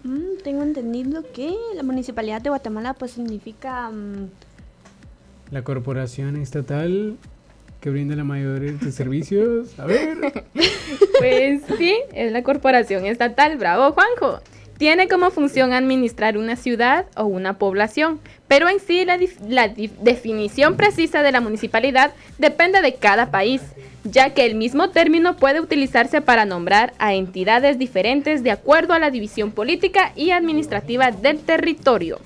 Mm, tengo entendido que la Municipalidad de Guatemala pues significa... mm, La corporación estatal que brinda la mayoría de servicios. A ver. Pues sí, es la corporación estatal. Bravo, Juanjo. Tiene como función administrar una ciudad o una población, pero en sí la, definición precisa de la municipalidad depende de cada país, ya que el mismo término puede utilizarse para nombrar a entidades diferentes de acuerdo a la división política y administrativa del territorio.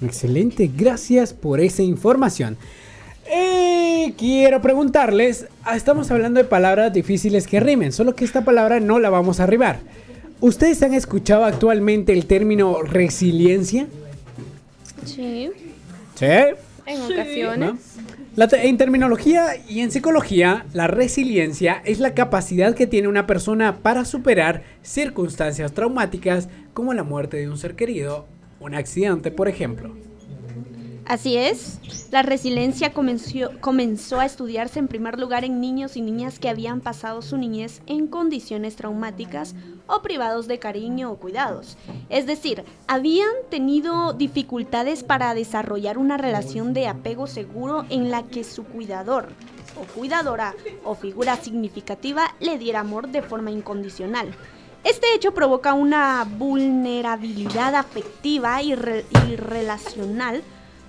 Excelente, gracias por esa información. Eh, quiero preguntarles, ah, estamos hablando de palabras difíciles que rimen, solo que esta palabra no la vamos a arribar. ¿Ustedes han escuchado actualmente el término resiliencia? sí. Sí. En ocasiones. ¿no? La te- en terminología y en psicología, la resiliencia es la capacidad que tiene una persona para superar circunstancias traumáticas como la muerte de un ser querido, un accidente, por ejemplo. Así es, la resiliencia comenzó, comenzó a estudiarse en primer lugar en niños y niñas que habían pasado su niñez en condiciones traumáticas o privados de cariño o cuidados. Es decir, habían tenido dificultades para desarrollar una relación de apego seguro en la que su cuidador o cuidadora o figura significativa le diera amor de forma incondicional. Este hecho provoca una vulnerabilidad afectiva y, y relacional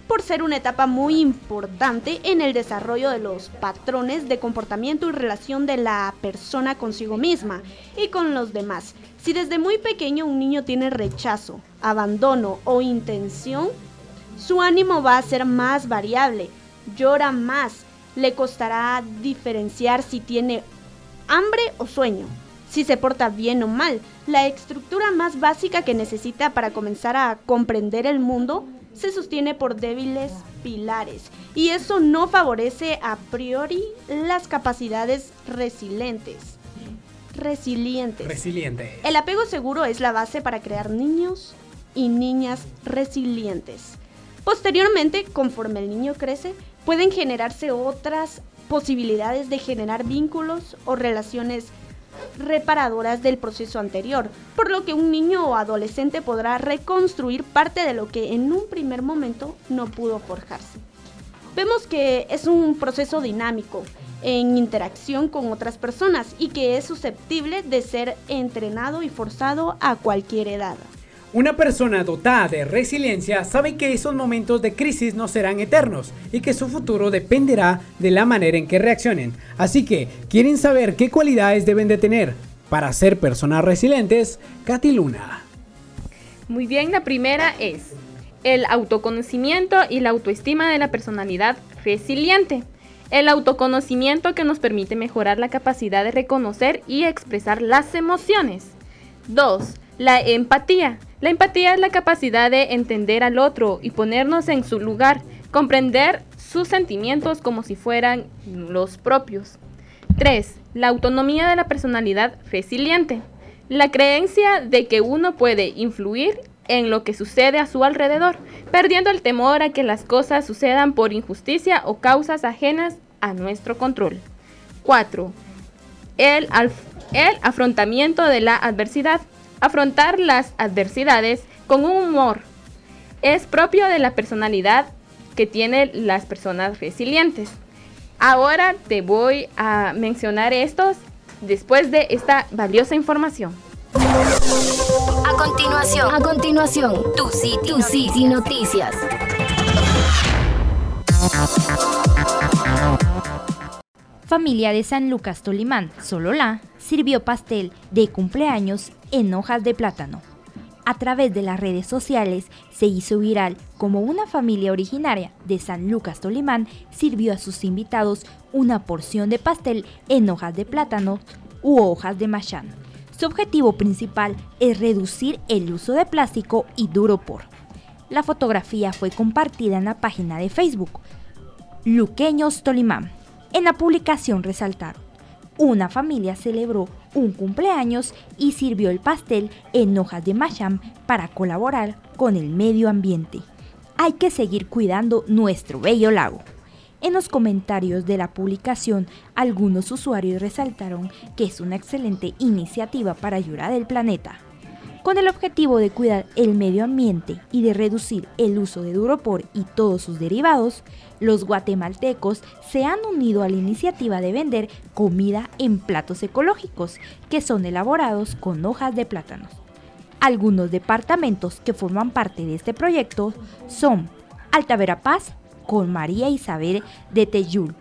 por ser una etapa muy importante en el desarrollo de los patrones de comportamiento y relación de la persona consigo misma y con los demás. Si desde muy pequeño un niño tiene rechazo, abandono o intención, su ánimo va a ser más variable, llora más, le costará diferenciar si tiene hambre o sueño, si se porta bien o mal. La estructura más básica que necesita para comenzar a comprender el mundo se sostiene por débiles pilares y eso no favorece a priori las capacidades resilientes. Resilientes. Resiliente. El apego seguro es la base para crear niños y niñas resilientes. Posteriormente, conforme el niño crece, pueden generarse otras posibilidades de generar vínculos o relaciones reparadoras del proceso anterior, por lo que un niño o adolescente podrá reconstruir parte de lo que en un primer momento no pudo forjarse. Vemos que es un proceso dinámico en interacción con otras personas y que es susceptible de ser entrenado y forzado a cualquier edad. Una persona dotada de resiliencia sabe que esos momentos de crisis no serán eternos y que su futuro dependerá de la manera en que reaccionen. Así que, ¿quieren saber qué cualidades deben de tener para ser personas resilientes? Katy Luna. Muy bien, la primera es el autoconocimiento y la autoestima de la personalidad resiliente. El autoconocimiento que nos permite mejorar la capacidad de reconocer y expresar las emociones. 2. La empatía. La empatía es la capacidad de entender al otro y ponernos en su lugar, comprender sus sentimientos como si fueran los propios. 3. La autonomía de la personalidad resiliente. La creencia de que uno puede influir en lo que sucede a su alrededor, perdiendo el temor a que las cosas sucedan por injusticia o causas ajenas a nuestro control. 4. El, el afrontamiento de la adversidad. Afrontar las adversidades con un humor es propio de la personalidad que tienen las personas resilientes. Ahora te voy a mencionar estos después de esta valiosa información. A continuación, a continuación, tu City, tu City Noticias. Familia de San Lucas Tolimán, Sololá, sirvió pastel de cumpleaños en hojas de plátano. A través de las redes sociales se hizo viral como una familia originaria de San Lucas Tolimán sirvió a sus invitados una porción de pastel en hojas de plátano u hojas de machán. Su objetivo principal es reducir el uso de plástico y duropor. La fotografía fue compartida en la página de Facebook Luqueños Tolimán. En la publicación resaltaron, una familia celebró un cumpleaños y sirvió el pastel en hojas de masham para colaborar con el medio ambiente. Hay que seguir cuidando nuestro bello lago. En los comentarios de la publicación, algunos usuarios resaltaron que es una excelente iniciativa para ayudar al planeta. Con el objetivo de cuidar el medio ambiente y de reducir el uso de Duropor y todos sus derivados, los guatemaltecos se han unido a la iniciativa de vender comida en platos ecológicos que son elaborados con hojas de plátanos. Algunos departamentos que forman parte de este proyecto son Alta Verapaz con María Isabel de Teyul,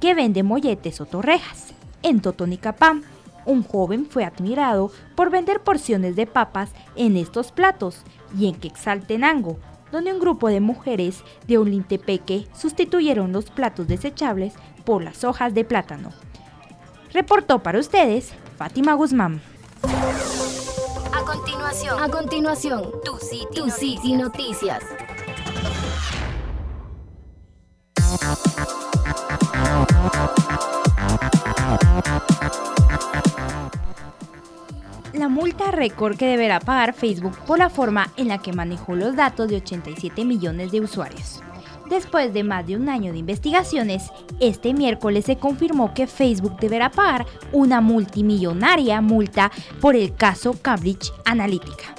que vende molletes o torrejas. En Totonicapán, un joven fue admirado por vender porciones de papas en estos platos y en Quexaltenango, donde un grupo de mujeres de Olintepeque sustituyeron los platos desechables por las hojas de plátano. Reportó para ustedes Fátima Guzmán. A continuación, a continuación, tu City, tu City Noticias. La multa récord que deberá pagar Facebook por la forma en la que manejó los datos de 87 millones de usuarios. Después de más de un año de investigaciones, este miércoles se confirmó que Facebook deberá pagar una multimillonaria multa por el caso Cambridge Analytica.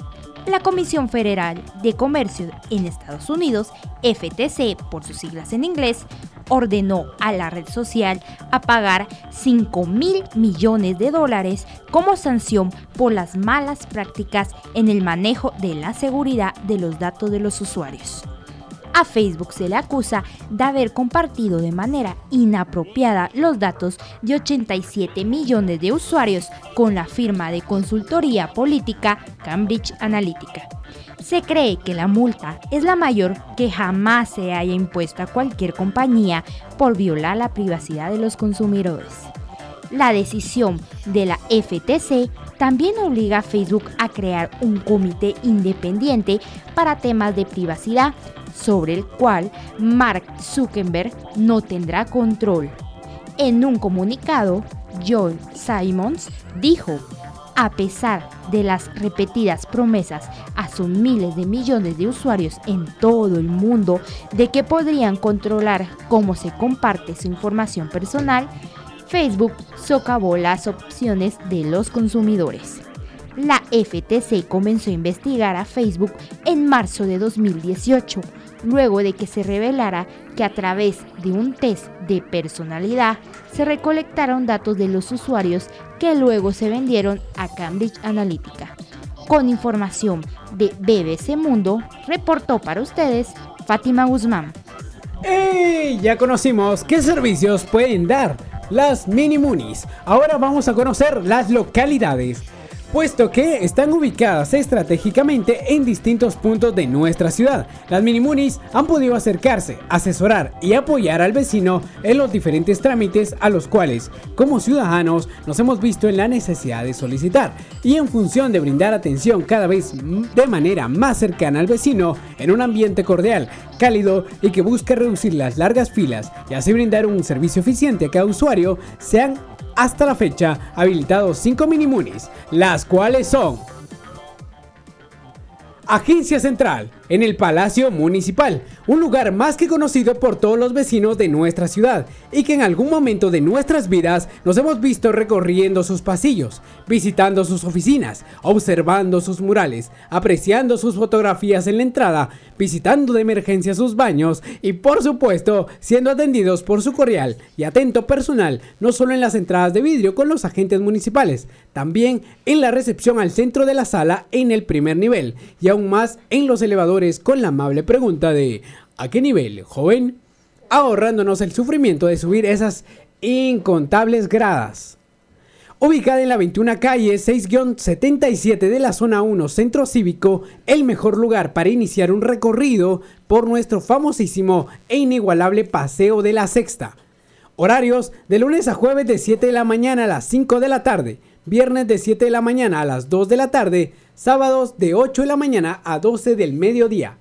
La Comisión Federal de Comercio en Estados Unidos, FTC por sus siglas en inglés, ordenó a la red social a pagar 5 mil millones de dólares como sanción por las malas prácticas en el manejo de la seguridad de los datos de los usuarios. A Facebook se le acusa de haber compartido de manera inapropiada los datos de 87 millones de usuarios con la firma de consultoría política Cambridge Analytica. Se cree que la multa es la mayor que jamás se haya impuesto a cualquier compañía por violar la privacidad de los consumidores. La decisión de la FTC también obliga a Facebook a crear un comité independiente para temas de privacidad sobre el cual Mark Zuckerberg no tendrá control. En un comunicado, John Simons dijo, a pesar de las repetidas promesas a sus miles de millones de usuarios en todo el mundo de que podrían controlar cómo se comparte su información personal, Facebook socavó las opciones de los consumidores. La FTC comenzó a investigar a Facebook en marzo de 2018 luego de que se revelara que a través de un test de personalidad se recolectaron datos de los usuarios que luego se vendieron a Cambridge Analytica. Con información de BBC Mundo, reportó para ustedes Fátima Guzmán. ¡Ey! Ya conocimos qué servicios pueden dar las mini munis. Ahora vamos a conocer las localidades puesto que están ubicadas estratégicamente en distintos puntos de nuestra ciudad. Las minimunis han podido acercarse, asesorar y apoyar al vecino en los diferentes trámites a los cuales, como ciudadanos, nos hemos visto en la necesidad de solicitar y en función de brindar atención cada vez de manera más cercana al vecino en un ambiente cordial, cálido y que busca reducir las largas filas y así brindar un servicio eficiente a cada usuario, se han hasta la fecha habilitados 5 minimunis, las cuales son Agencia Central, en el Palacio Municipal, un lugar más que conocido por todos los vecinos de nuestra ciudad y que en algún momento de nuestras vidas nos hemos visto recorriendo sus pasillos, visitando sus oficinas, observando sus murales, apreciando sus fotografías en la entrada, visitando de emergencia sus baños y por supuesto siendo atendidos por su cordial y atento personal, no solo en las entradas de vidrio con los agentes municipales, también en la recepción al centro de la sala en el primer nivel y aún más en los elevadores con la amable pregunta de ¿a qué nivel, joven? Ahorrándonos el sufrimiento de subir esas incontables gradas. Ubicada en la 21 calle 6-77 de la zona 1 Centro Cívico, el mejor lugar para iniciar un recorrido por nuestro famosísimo e inigualable Paseo de la Sexta. Horarios de lunes a jueves de 7 de la mañana a las 5 de la tarde, viernes de 7 de la mañana a las 2 de la tarde, sábados de 8 de la mañana a 12 del mediodía.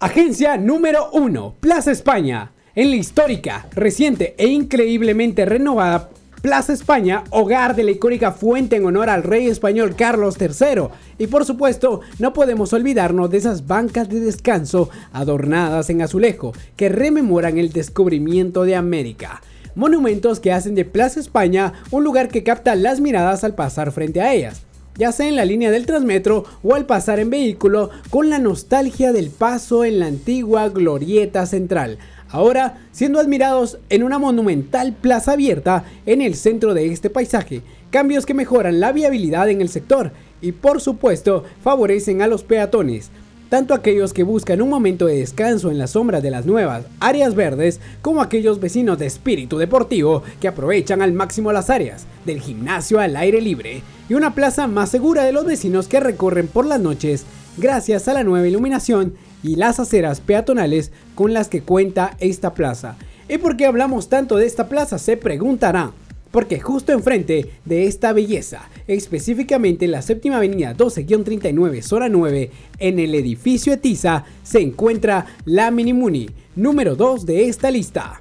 Agencia número 1, Plaza España. En la histórica, reciente e increíblemente renovada Plaza España, hogar de la icónica fuente en honor al rey español Carlos III. Y por supuesto, no podemos olvidarnos de esas bancas de descanso adornadas en azulejo que rememoran el descubrimiento de América. Monumentos que hacen de Plaza España un lugar que capta las miradas al pasar frente a ellas ya sea en la línea del Transmetro o al pasar en vehículo, con la nostalgia del paso en la antigua Glorieta Central. Ahora siendo admirados en una monumental plaza abierta en el centro de este paisaje, cambios que mejoran la viabilidad en el sector y por supuesto favorecen a los peatones, tanto aquellos que buscan un momento de descanso en la sombra de las nuevas áreas verdes, como aquellos vecinos de espíritu deportivo que aprovechan al máximo las áreas del gimnasio al aire libre y una plaza más segura de los vecinos que recorren por las noches gracias a la nueva iluminación y las aceras peatonales con las que cuenta esta plaza. ¿Y por qué hablamos tanto de esta plaza? Se preguntará porque justo enfrente de esta belleza, específicamente en la séptima avenida 12-39 zona 9, en el edificio Etiza, se encuentra la Minimuni, número 2 de esta lista.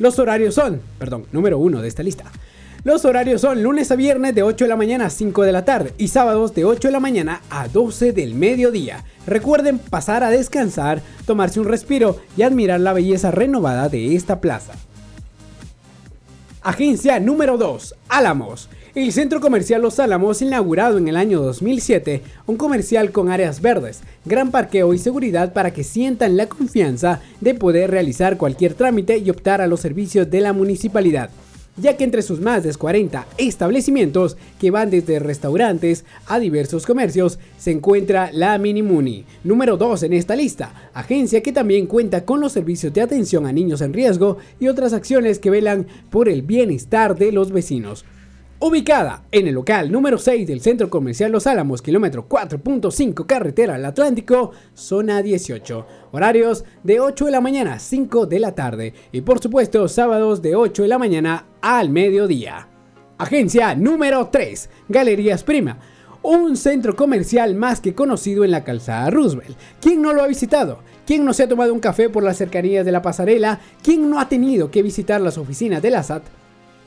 Los horarios son, perdón, número 1 de esta lista. Los horarios son lunes a viernes de 8 de la mañana a 5 de la tarde y sábados de 8 de la mañana a 12 del mediodía. Recuerden pasar a descansar, tomarse un respiro y admirar la belleza renovada de esta plaza. Agencia número 2, Álamos. El centro comercial Los Álamos, inaugurado en el año 2007, un comercial con áreas verdes, gran parqueo y seguridad para que sientan la confianza de poder realizar cualquier trámite y optar a los servicios de la municipalidad ya que entre sus más de 40 establecimientos, que van desde restaurantes a diversos comercios, se encuentra la Minimuni, número 2 en esta lista, agencia que también cuenta con los servicios de atención a niños en riesgo y otras acciones que velan por el bienestar de los vecinos. Ubicada en el local número 6 del Centro Comercial Los Álamos, kilómetro 4.5 carretera al Atlántico, zona 18. Horarios de 8 de la mañana a 5 de la tarde y por supuesto sábados de 8 de la mañana al mediodía. Agencia número 3, Galerías Prima. Un centro comercial más que conocido en la calzada Roosevelt. ¿Quién no lo ha visitado? ¿Quién no se ha tomado un café por las cercanías de la pasarela? ¿Quién no ha tenido que visitar las oficinas de la SAT?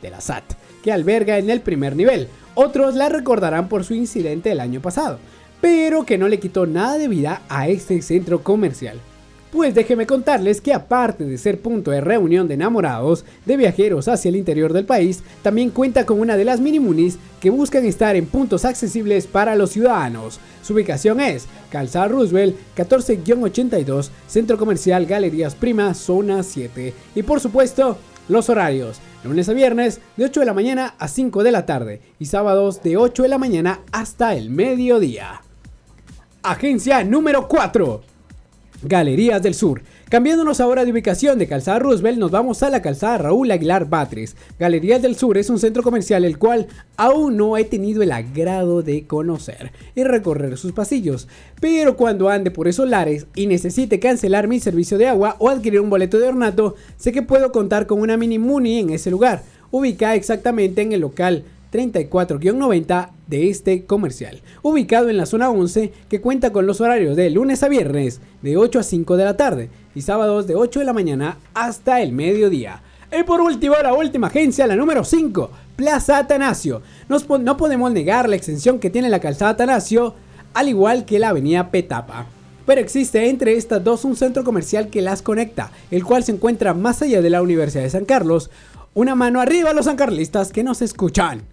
De la SAT que alberga en el primer nivel. Otros la recordarán por su incidente el año pasado, pero que no le quitó nada de vida a este centro comercial. Pues déjeme contarles que aparte de ser punto de reunión de enamorados de viajeros hacia el interior del país, también cuenta con una de las mini munis que buscan estar en puntos accesibles para los ciudadanos. Su ubicación es Calzada Roosevelt 14-82, Centro Comercial Galerías Prima, Zona 7. Y por supuesto, los horarios lunes a viernes de 8 de la mañana a 5 de la tarde y sábados de 8 de la mañana hasta el mediodía. Agencia número 4. Galerías del Sur. Cambiándonos ahora de ubicación de Calzada Roosevelt, nos vamos a la calzada Raúl Aguilar Batres. Galerías del Sur es un centro comercial el cual aún no he tenido el agrado de conocer y recorrer sus pasillos. Pero cuando ande por esos lares y necesite cancelar mi servicio de agua o adquirir un boleto de ornato, sé que puedo contar con una mini muni en ese lugar, ubicada exactamente en el local 34-90 de este comercial, ubicado en la zona 11 que cuenta con los horarios de lunes a viernes de 8 a 5 de la tarde y sábados de 8 de la mañana hasta el mediodía. Y por último, la última agencia, la número 5, Plaza Atanasio. no podemos negar la extensión que tiene la calzada Atanasio al igual que la avenida Petapa. Pero existe entre estas dos un centro comercial que las conecta, el cual se encuentra más allá de la Universidad de San Carlos. Una mano arriba a los sancarlistas que nos escuchan.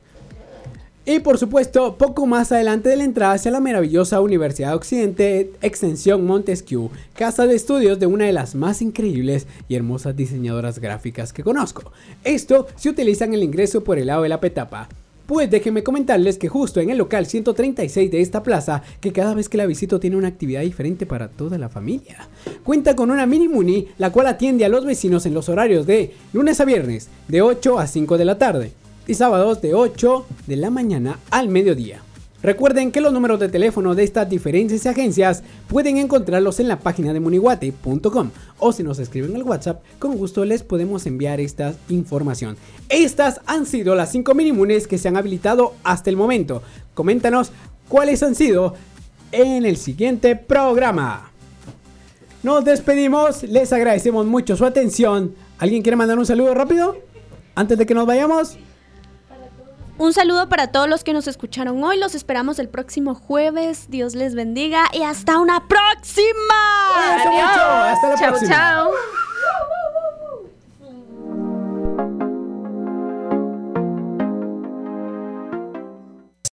Y por supuesto, poco más adelante de la entrada hacia la maravillosa Universidad de Occidente Extensión Montesquieu, casa de estudios de una de las más increíbles y hermosas diseñadoras gráficas que conozco. Esto si utilizan el ingreso por el lado de la petapa. Pues déjenme comentarles que justo en el local 136 de esta plaza, que cada vez que la visito tiene una actividad diferente para toda la familia. Cuenta con una mini muni, la cual atiende a los vecinos en los horarios de lunes a viernes, de 8 a 5 de la tarde y sábados de 8 de la mañana al mediodía. Recuerden que los números de teléfono de estas diferentes agencias pueden encontrarlos en la página de muniwate.com o si nos escriben al WhatsApp, con gusto les podemos enviar esta información. Estas han sido las 5 minimunes que se han habilitado hasta el momento. Coméntanos cuáles han sido en el siguiente programa. Nos despedimos, les agradecemos mucho su atención. ¿Alguien quiere mandar un saludo rápido? Antes de que nos vayamos. Un saludo para todos los que nos escucharon hoy. Los esperamos el próximo jueves. Dios les bendiga y hasta una próxima. Mucho. Hasta la Chao, próxima. chao.